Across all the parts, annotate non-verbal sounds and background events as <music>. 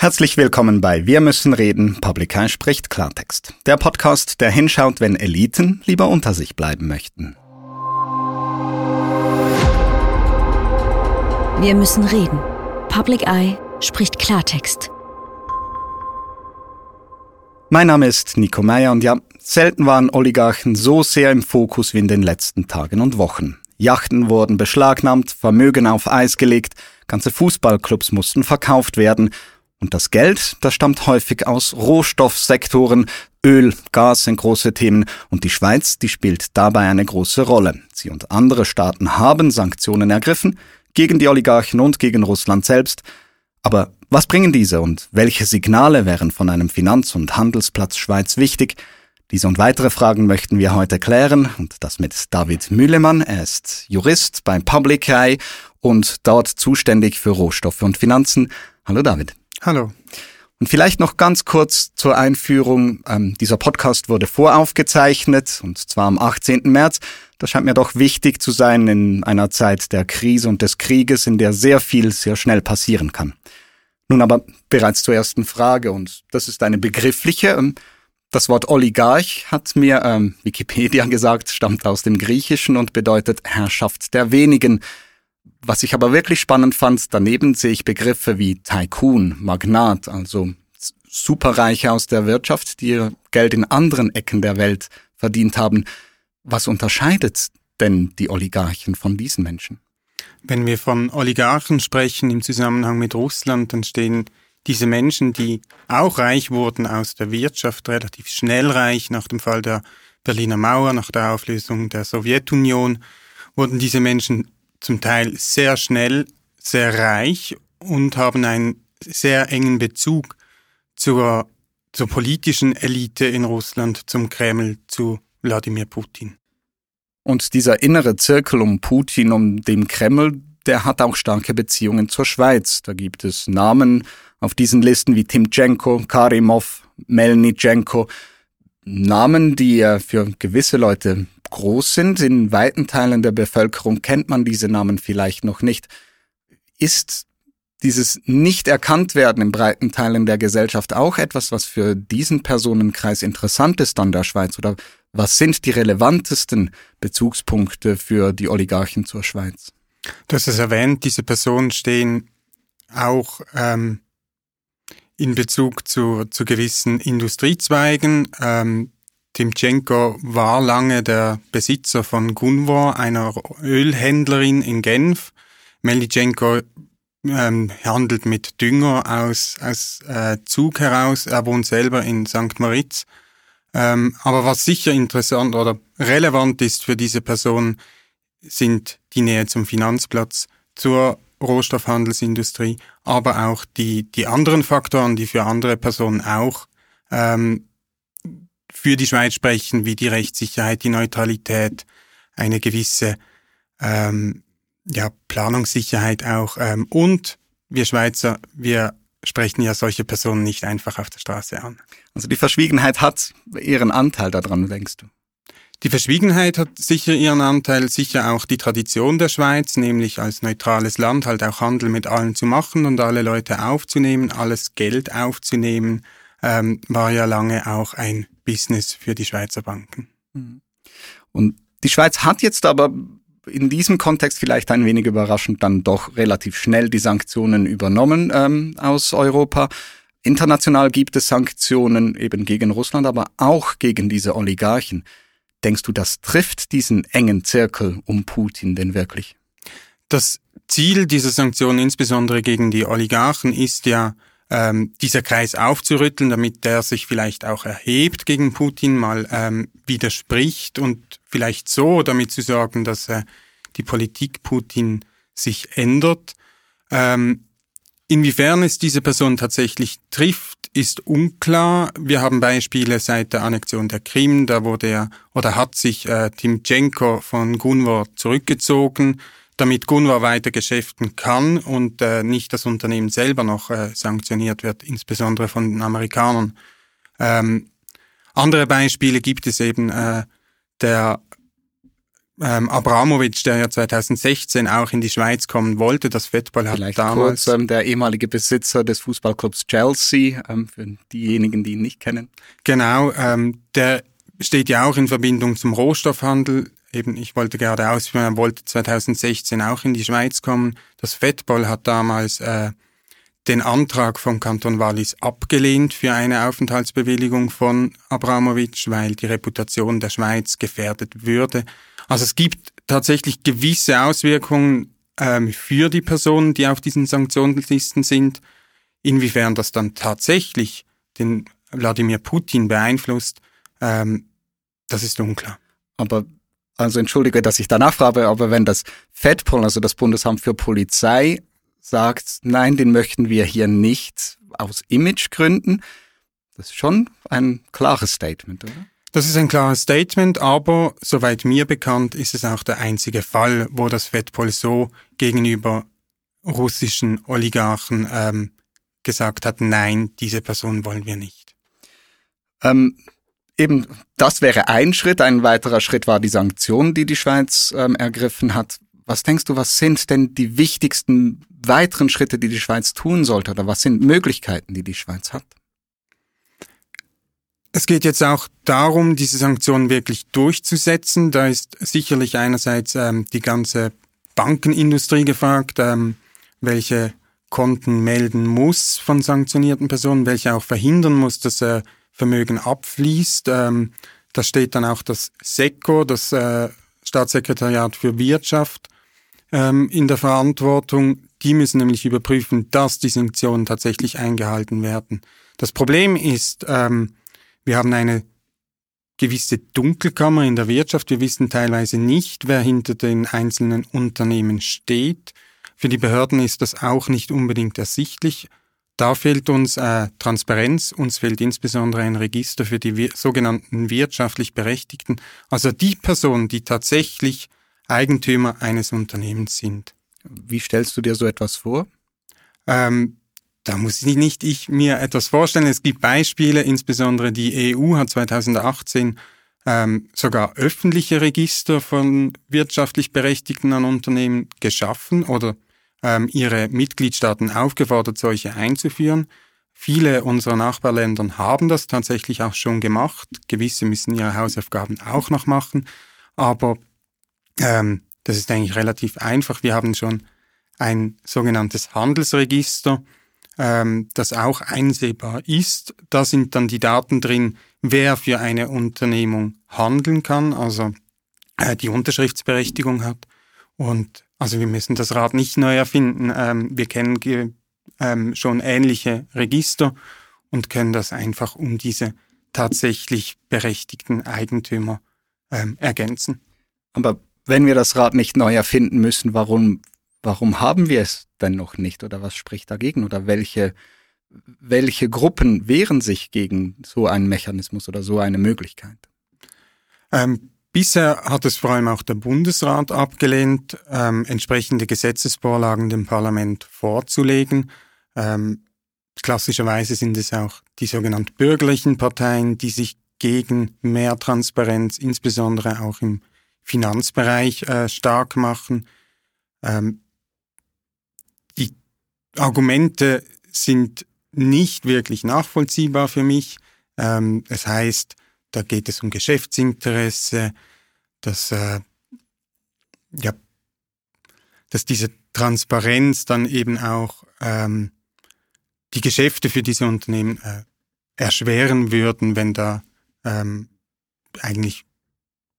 Herzlich willkommen bei Wir müssen reden, Public Eye spricht Klartext. Der Podcast, der hinschaut, wenn Eliten lieber unter sich bleiben möchten. Wir müssen reden. Public Eye spricht Klartext. Mein Name ist Nico Meyer und ja, selten waren Oligarchen so sehr im Fokus wie in den letzten Tagen und Wochen. Yachten wurden beschlagnahmt, Vermögen auf Eis gelegt, ganze Fußballclubs mussten verkauft werden und das Geld, das stammt häufig aus Rohstoffsektoren, Öl, Gas sind große Themen und die Schweiz, die spielt dabei eine große Rolle. Sie und andere Staaten haben Sanktionen ergriffen gegen die Oligarchen und gegen Russland selbst. Aber was bringen diese und welche Signale wären von einem Finanz- und Handelsplatz Schweiz wichtig? Diese und weitere Fragen möchten wir heute klären und das mit David Mühlemann. Er ist Jurist beim Public Eye und dort zuständig für Rohstoffe und Finanzen. Hallo David. Hallo. Und vielleicht noch ganz kurz zur Einführung. Ähm, dieser Podcast wurde voraufgezeichnet und zwar am 18. März. Das scheint mir doch wichtig zu sein in einer Zeit der Krise und des Krieges, in der sehr viel sehr schnell passieren kann. Nun aber bereits zur ersten Frage und das ist eine begriffliche. Ähm, das Wort Oligarch hat mir ähm, Wikipedia <laughs> gesagt, stammt aus dem Griechischen und bedeutet Herrschaft der wenigen. Was ich aber wirklich spannend fand, daneben sehe ich Begriffe wie Tycoon, Magnat, also Superreiche aus der Wirtschaft, die ihr Geld in anderen Ecken der Welt verdient haben. Was unterscheidet denn die Oligarchen von diesen Menschen? Wenn wir von Oligarchen sprechen im Zusammenhang mit Russland, dann stehen diese Menschen, die auch reich wurden aus der Wirtschaft, relativ schnell reich nach dem Fall der Berliner Mauer, nach der Auflösung der Sowjetunion, wurden diese Menschen zum Teil sehr schnell sehr reich und haben einen sehr engen Bezug zur, zur politischen Elite in Russland, zum Kreml, zu Wladimir Putin. Und dieser innere Zirkel um Putin, um den Kreml, der hat auch starke Beziehungen zur Schweiz. Da gibt es Namen auf diesen Listen wie Timchenko, Karimov, Melnitschenko. Namen, die für gewisse Leute groß sind. In weiten Teilen der Bevölkerung kennt man diese Namen vielleicht noch nicht. Ist dieses Nicht-Erkannt-Werden in breiten Teilen der Gesellschaft auch etwas, was für diesen Personenkreis interessant ist an der Schweiz? Oder was sind die relevantesten Bezugspunkte für die Oligarchen zur Schweiz? Du hast es erwähnt, diese Personen stehen auch ähm, in Bezug zu, zu gewissen Industriezweigen. Ähm, Timchenko war lange der Besitzer von Gunvor, einer Ölhändlerin in Genf. Melitschenko ähm, handelt mit Dünger aus, aus äh, Zug heraus. Er wohnt selber in St. Moritz. Ähm, aber was sicher interessant oder relevant ist für diese Person, sind die Nähe zum Finanzplatz, zur Rohstoffhandelsindustrie, aber auch die, die anderen Faktoren, die für andere Personen auch ähm, für die Schweiz sprechen, wie die Rechtssicherheit, die Neutralität, eine gewisse ähm, ja, Planungssicherheit auch. Ähm, und wir Schweizer, wir sprechen ja solche Personen nicht einfach auf der Straße an. Also die Verschwiegenheit hat ihren Anteil daran, denkst du? Die Verschwiegenheit hat sicher ihren Anteil, sicher auch die Tradition der Schweiz, nämlich als neutrales Land halt auch Handel mit allen zu machen und alle Leute aufzunehmen, alles Geld aufzunehmen, ähm, war ja lange auch ein Business für die Schweizer Banken. Mhm. Und die Schweiz hat jetzt aber in diesem Kontext vielleicht ein wenig überraschend dann doch relativ schnell die Sanktionen übernommen ähm, aus Europa. International gibt es Sanktionen eben gegen Russland, aber auch gegen diese Oligarchen. Denkst du, das trifft diesen engen Zirkel um Putin denn wirklich? Das Ziel dieser Sanktionen, insbesondere gegen die Oligarchen, ist ja, ähm, dieser Kreis aufzurütteln, damit der sich vielleicht auch erhebt gegen Putin, mal ähm, widerspricht und vielleicht so damit zu sorgen, dass äh, die Politik Putin sich ändert. Ähm, inwiefern es diese Person tatsächlich trifft, ist unklar. Wir haben Beispiele seit der Annexion der Krim, da wurde er oder hat sich äh, Timchenko von Gunvor zurückgezogen damit Gunvor weiter geschäften kann und äh, nicht das Unternehmen selber noch äh, sanktioniert wird, insbesondere von den Amerikanern. Ähm, andere Beispiele gibt es eben äh, der ähm, Abramovic, der ja 2016 auch in die Schweiz kommen wollte, das Fettball hat Vielleicht damals... kurz ähm, der ehemalige Besitzer des Fußballclubs Chelsea, ähm, für diejenigen, die ihn nicht kennen. Genau, ähm, der steht ja auch in Verbindung zum Rohstoffhandel. Eben, ich wollte gerade ausführen, er wollte 2016 auch in die Schweiz kommen. Das Fettball hat damals äh, den Antrag vom Kanton Wallis abgelehnt für eine Aufenthaltsbewilligung von Abramovic, weil die Reputation der Schweiz gefährdet würde. Also es gibt tatsächlich gewisse Auswirkungen ähm, für die Personen, die auf diesen Sanktionslisten sind. Inwiefern das dann tatsächlich den Wladimir Putin beeinflusst, ähm, das ist unklar. Aber also entschuldige, dass ich danach frage, aber wenn das FEDPOL, also das Bundesamt für Polizei, sagt, nein, den möchten wir hier nicht aus Imagegründen, das ist schon ein klares Statement, oder? Das ist ein klares Statement, aber soweit mir bekannt ist es auch der einzige Fall, wo das FEDPOL so gegenüber russischen Oligarchen ähm, gesagt hat, nein, diese Person wollen wir nicht. Ähm, eben, das wäre ein Schritt. Ein weiterer Schritt war die Sanktion, die die Schweiz ähm, ergriffen hat. Was denkst du, was sind denn die wichtigsten weiteren Schritte, die die Schweiz tun sollte? Oder was sind Möglichkeiten, die die Schweiz hat? Es geht jetzt auch darum, diese Sanktionen wirklich durchzusetzen. Da ist sicherlich einerseits ähm, die ganze Bankenindustrie gefragt, ähm, welche Konten melden muss von sanktionierten Personen, welche auch verhindern muss, dass äh, Vermögen abfließt. Ähm, da steht dann auch das SECO, das äh, Staatssekretariat für Wirtschaft, ähm, in der Verantwortung. Die müssen nämlich überprüfen, dass die Sanktionen tatsächlich eingehalten werden. Das Problem ist, ähm, wir haben eine gewisse Dunkelkammer in der Wirtschaft. Wir wissen teilweise nicht, wer hinter den einzelnen Unternehmen steht. Für die Behörden ist das auch nicht unbedingt ersichtlich. Da fehlt uns äh, Transparenz, uns fehlt insbesondere ein Register für die wir sogenannten wirtschaftlich Berechtigten, also die Personen, die tatsächlich Eigentümer eines Unternehmens sind. Wie stellst du dir so etwas vor? Ähm, da muss ich nicht ich mir etwas vorstellen. Es gibt Beispiele, insbesondere die EU hat 2018 ähm, sogar öffentliche Register von wirtschaftlich Berechtigten an Unternehmen geschaffen oder ähm, ihre Mitgliedstaaten aufgefordert, solche einzuführen. Viele unserer Nachbarländer haben das tatsächlich auch schon gemacht. Gewisse müssen ihre Hausaufgaben auch noch machen. Aber ähm, das ist eigentlich relativ einfach. Wir haben schon ein sogenanntes Handelsregister, ähm, das auch einsehbar ist. Da sind dann die Daten drin, wer für eine Unternehmung handeln kann, also äh, die Unterschriftsberechtigung hat. Und also wir müssen das Rad nicht neu erfinden. Ähm, wir kennen ähm, schon ähnliche Register und können das einfach um diese tatsächlich berechtigten Eigentümer ähm, ergänzen. Aber wenn wir das Rad nicht neu erfinden müssen, warum Warum haben wir es denn noch nicht oder was spricht dagegen oder welche, welche Gruppen wehren sich gegen so einen Mechanismus oder so eine Möglichkeit? Ähm, bisher hat es vor allem auch der Bundesrat abgelehnt, ähm, entsprechende Gesetzesvorlagen dem Parlament vorzulegen. Ähm, klassischerweise sind es auch die sogenannten bürgerlichen Parteien, die sich gegen mehr Transparenz, insbesondere auch im Finanzbereich, äh, stark machen. Ähm, Argumente sind nicht wirklich nachvollziehbar für mich. Ähm, es heißt, da geht es um Geschäftsinteresse, dass, äh, ja, dass diese Transparenz dann eben auch ähm, die Geschäfte für diese Unternehmen äh, erschweren würden, wenn da ähm, eigentlich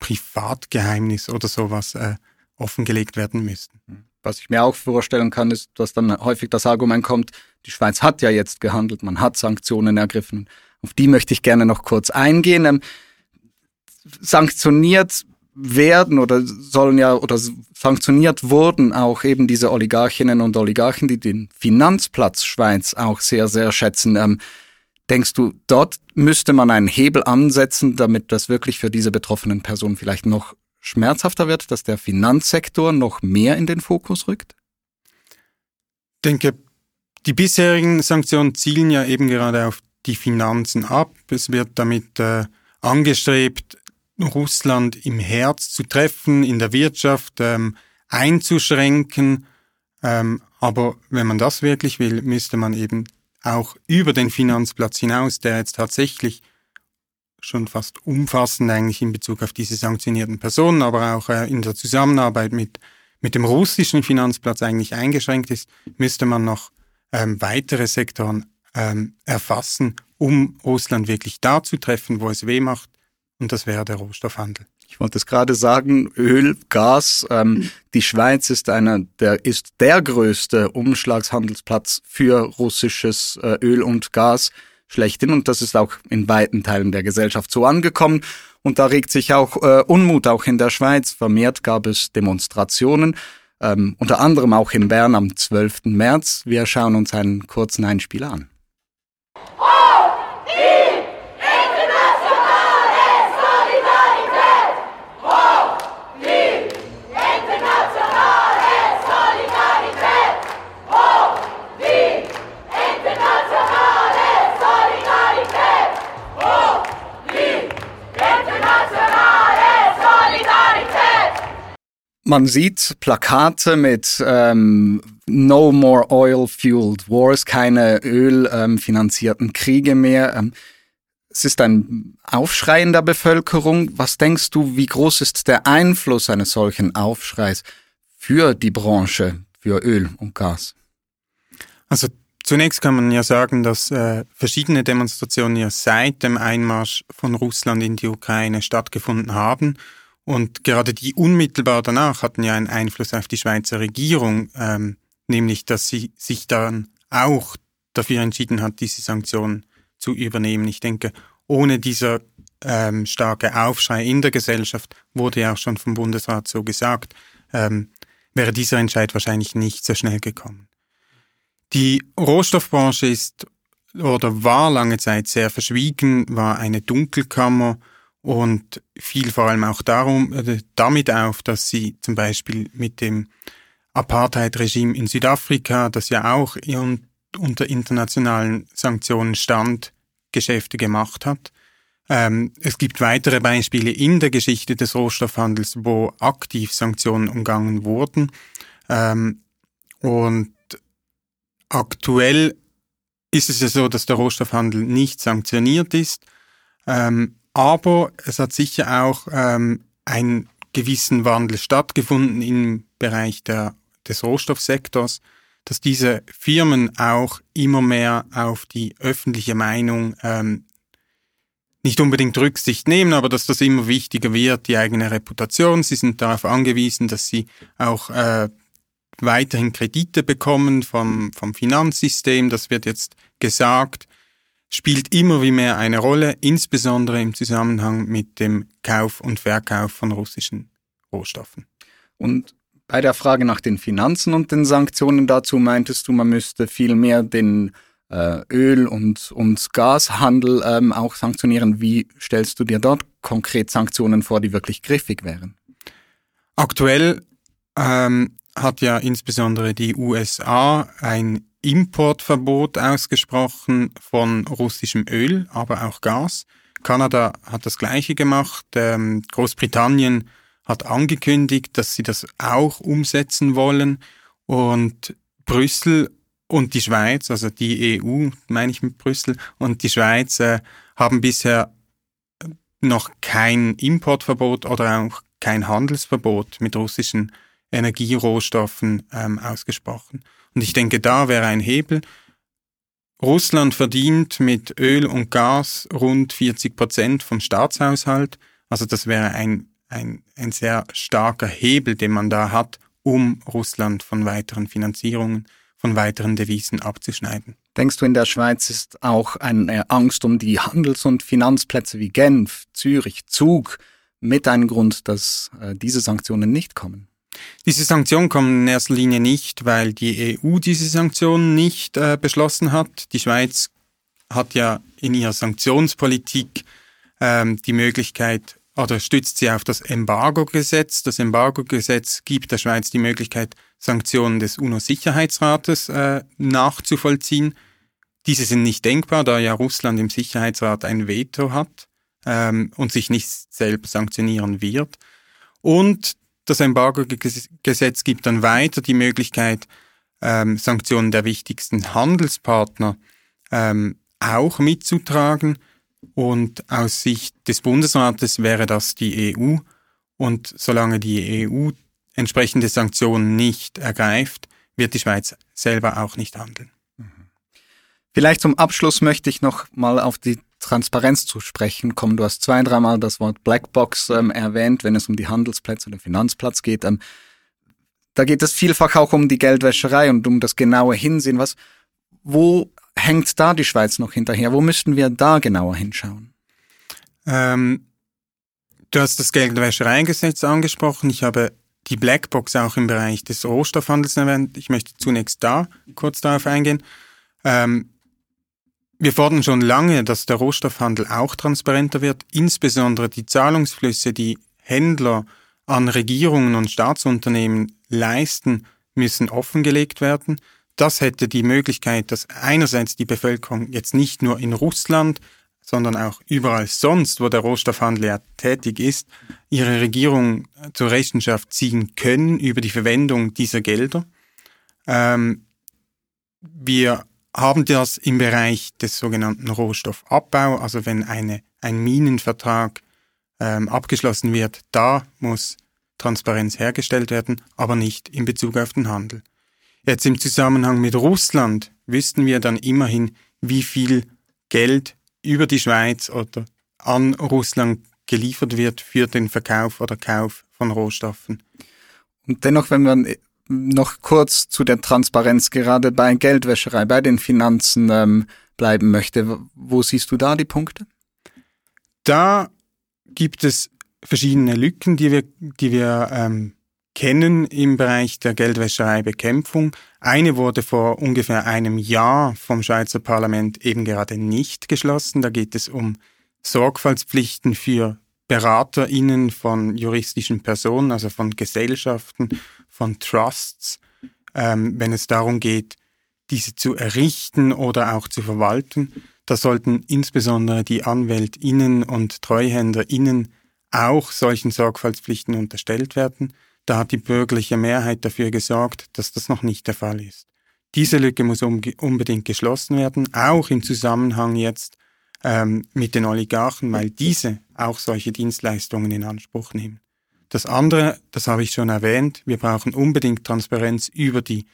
Privatgeheimnis oder sowas äh, offengelegt werden müssten. Was ich mir auch vorstellen kann, ist, dass dann häufig das Argument kommt, die Schweiz hat ja jetzt gehandelt, man hat Sanktionen ergriffen. Auf die möchte ich gerne noch kurz eingehen. Ähm, sanktioniert werden oder sollen ja oder sanktioniert wurden auch eben diese Oligarchinnen und Oligarchen, die den Finanzplatz Schweiz auch sehr, sehr schätzen. Ähm, denkst du, dort müsste man einen Hebel ansetzen, damit das wirklich für diese betroffenen Personen vielleicht noch schmerzhafter wird, dass der Finanzsektor noch mehr in den Fokus rückt? Ich denke, die bisherigen Sanktionen zielen ja eben gerade auf die Finanzen ab. Es wird damit äh, angestrebt, Russland im Herz zu treffen, in der Wirtschaft ähm, einzuschränken. Ähm, aber wenn man das wirklich will, müsste man eben auch über den Finanzplatz hinaus, der jetzt tatsächlich schon fast umfassend eigentlich in Bezug auf diese sanktionierten Personen, aber auch äh, in der Zusammenarbeit mit, mit dem russischen Finanzplatz eigentlich eingeschränkt ist, müsste man noch ähm, weitere Sektoren ähm, erfassen, um Russland wirklich da zu treffen, wo es weh macht, und das wäre der Rohstoffhandel. Ich wollte es gerade sagen, Öl, Gas. Ähm, die Schweiz ist einer der ist der größte Umschlagshandelsplatz für russisches äh, Öl und Gas schlechthin und das ist auch in weiten Teilen der Gesellschaft so angekommen. Und da regt sich auch äh, Unmut auch in der Schweiz. Vermehrt gab es Demonstrationen, ähm, unter anderem auch in Bern am 12. März. Wir schauen uns einen kurzen Einspieler an. Man sieht Plakate mit ähm, No More Oil Fueled Wars, keine ölfinanzierten ähm, Kriege mehr. Ähm, es ist ein Aufschrei in der Bevölkerung. Was denkst du, wie groß ist der Einfluss eines solchen Aufschreis für die Branche, für Öl und Gas? Also zunächst kann man ja sagen, dass äh, verschiedene Demonstrationen ja seit dem Einmarsch von Russland in die Ukraine stattgefunden haben und gerade die unmittelbar danach hatten ja einen Einfluss auf die Schweizer Regierung, ähm, nämlich dass sie sich dann auch dafür entschieden hat, diese Sanktionen zu übernehmen. Ich denke, ohne dieser ähm, starke Aufschrei in der Gesellschaft, wurde ja auch schon vom Bundesrat so gesagt, ähm, wäre dieser Entscheid wahrscheinlich nicht so schnell gekommen. Die Rohstoffbranche ist oder war lange Zeit sehr verschwiegen, war eine Dunkelkammer und fiel vor allem auch darum, äh, damit auf, dass sie zum Beispiel mit dem Apartheid-Regime in Südafrika, das ja auch unter internationalen Sanktionen stand, Geschäfte gemacht hat. Ähm, es gibt weitere Beispiele in der Geschichte des Rohstoffhandels, wo aktiv Sanktionen umgangen wurden. Ähm, und aktuell ist es ja so, dass der Rohstoffhandel nicht sanktioniert ist. Ähm, aber es hat sicher auch ähm, einen gewissen Wandel stattgefunden im Bereich der, des Rohstoffsektors, dass diese Firmen auch immer mehr auf die öffentliche Meinung ähm, nicht unbedingt Rücksicht nehmen, aber dass das immer wichtiger wird, die eigene Reputation. Sie sind darauf angewiesen, dass sie auch äh, weiterhin Kredite bekommen vom, vom Finanzsystem. Das wird jetzt gesagt spielt immer wie mehr eine Rolle, insbesondere im Zusammenhang mit dem Kauf und Verkauf von russischen Rohstoffen. Und bei der Frage nach den Finanzen und den Sanktionen dazu meintest du, man müsste viel mehr den äh, Öl- und, und Gashandel ähm, auch sanktionieren. Wie stellst du dir dort konkret Sanktionen vor, die wirklich griffig wären? Aktuell ähm, hat ja insbesondere die USA ein Importverbot ausgesprochen von russischem Öl, aber auch Gas. Kanada hat das gleiche gemacht. Ähm, Großbritannien hat angekündigt, dass sie das auch umsetzen wollen. Und Brüssel und die Schweiz, also die EU, meine ich mit Brüssel, und die Schweiz äh, haben bisher noch kein Importverbot oder auch kein Handelsverbot mit russischen Energierohstoffen ähm, ausgesprochen. Und ich denke, da wäre ein Hebel. Russland verdient mit Öl und Gas rund 40 Prozent vom Staatshaushalt. Also das wäre ein, ein, ein sehr starker Hebel, den man da hat, um Russland von weiteren Finanzierungen, von weiteren Devisen abzuschneiden. Denkst du, in der Schweiz ist auch eine Angst um die Handels- und Finanzplätze wie Genf, Zürich, Zug mit einem Grund, dass äh, diese Sanktionen nicht kommen? Diese Sanktionen kommen in erster Linie nicht, weil die EU diese Sanktionen nicht äh, beschlossen hat. Die Schweiz hat ja in ihrer Sanktionspolitik ähm, die Möglichkeit oder stützt sie auf das Embargo-Gesetz. Das Embargo-Gesetz gibt der Schweiz die Möglichkeit, Sanktionen des UNO-Sicherheitsrates äh, nachzuvollziehen. Diese sind nicht denkbar, da ja Russland im Sicherheitsrat ein Veto hat. ähm, und sich nicht selber sanktionieren wird. Und das Embargo-Gesetz gibt dann weiter die Möglichkeit, ähm, Sanktionen der wichtigsten Handelspartner ähm, auch mitzutragen. Und aus Sicht des Bundesrates wäre das die EU. Und solange die EU entsprechende Sanktionen nicht ergreift, wird die Schweiz selber auch nicht handeln. Vielleicht zum Abschluss möchte ich noch mal auf die Transparenz zu sprechen kommen. Du hast zwei, dreimal das Wort Blackbox ähm, erwähnt, wenn es um die Handelsplätze oder Finanzplatz geht. Ähm, da geht es vielfach auch um die Geldwäscherei und um das genaue Hinsehen. Was, wo hängt da die Schweiz noch hinterher? Wo müssten wir da genauer hinschauen? Ähm, du hast das Geldwäschereigesetz angesprochen. Ich habe die Blackbox auch im Bereich des Rohstoffhandels erwähnt. Ich möchte zunächst da kurz darauf eingehen. Ähm, wir fordern schon lange, dass der Rohstoffhandel auch transparenter wird, insbesondere die Zahlungsflüsse, die Händler an Regierungen und Staatsunternehmen leisten, müssen offengelegt werden. Das hätte die Möglichkeit, dass einerseits die Bevölkerung jetzt nicht nur in Russland, sondern auch überall sonst, wo der Rohstoffhandel ja tätig ist, ihre Regierung zur Rechenschaft ziehen können über die Verwendung dieser Gelder. Ähm, wir haben das im Bereich des sogenannten Rohstoffabbau, also wenn eine, ein Minenvertrag ähm, abgeschlossen wird, da muss Transparenz hergestellt werden, aber nicht in Bezug auf den Handel. Jetzt im Zusammenhang mit Russland wüssten wir dann immerhin, wie viel Geld über die Schweiz oder an Russland geliefert wird für den Verkauf oder Kauf von Rohstoffen. Und dennoch, wenn man noch kurz zu der Transparenz gerade bei Geldwäscherei, bei den Finanzen ähm, bleiben möchte. Wo siehst du da die Punkte? Da gibt es verschiedene Lücken, die wir, die wir ähm, kennen im Bereich der Geldwäschereibekämpfung. Eine wurde vor ungefähr einem Jahr vom Schweizer Parlament eben gerade nicht geschlossen. Da geht es um Sorgfaltspflichten für BeraterInnen von juristischen Personen, also von Gesellschaften von Trusts, ähm, wenn es darum geht, diese zu errichten oder auch zu verwalten. Da sollten insbesondere die AnwältInnen und TreuhänderInnen auch solchen Sorgfaltspflichten unterstellt werden. Da hat die bürgerliche Mehrheit dafür gesorgt, dass das noch nicht der Fall ist. Diese Lücke muss unbedingt geschlossen werden, auch im Zusammenhang jetzt ähm, mit den Oligarchen, weil diese auch solche Dienstleistungen in Anspruch nehmen. Das andere, das habe ich schon erwähnt, wir brauchen unbedingt Transparenz über die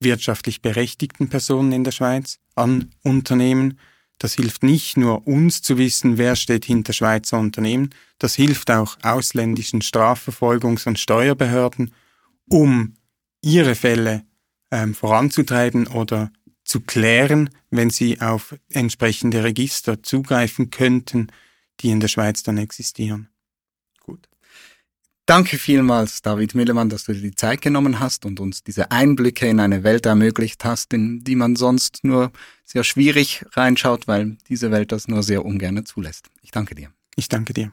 wirtschaftlich berechtigten Personen in der Schweiz an Unternehmen. Das hilft nicht nur uns zu wissen, wer steht hinter Schweizer Unternehmen, das hilft auch ausländischen Strafverfolgungs- und Steuerbehörden, um ihre Fälle ähm, voranzutreiben oder zu klären, wenn sie auf entsprechende Register zugreifen könnten, die in der Schweiz dann existieren. Danke vielmals, David Millemann, dass du dir die Zeit genommen hast und uns diese Einblicke in eine Welt ermöglicht hast, in die man sonst nur sehr schwierig reinschaut, weil diese Welt das nur sehr ungern zulässt. Ich danke dir. Ich danke dir.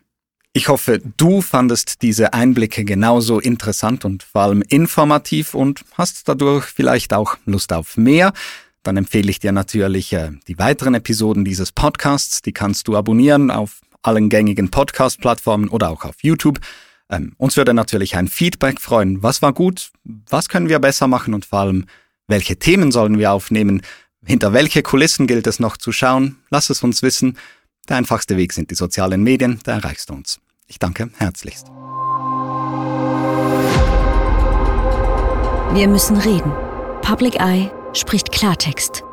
Ich hoffe, du fandest diese Einblicke genauso interessant und vor allem informativ und hast dadurch vielleicht auch Lust auf mehr. Dann empfehle ich dir natürlich äh, die weiteren Episoden dieses Podcasts. Die kannst du abonnieren auf allen gängigen Podcast-Plattformen oder auch auf YouTube. Ähm, uns würde natürlich ein Feedback freuen. Was war gut? Was können wir besser machen? Und vor allem, welche Themen sollen wir aufnehmen? Hinter welche Kulissen gilt es noch zu schauen? Lass es uns wissen. Der einfachste Weg sind die sozialen Medien, da erreichst du uns. Ich danke herzlichst. Wir müssen reden. Public Eye spricht Klartext.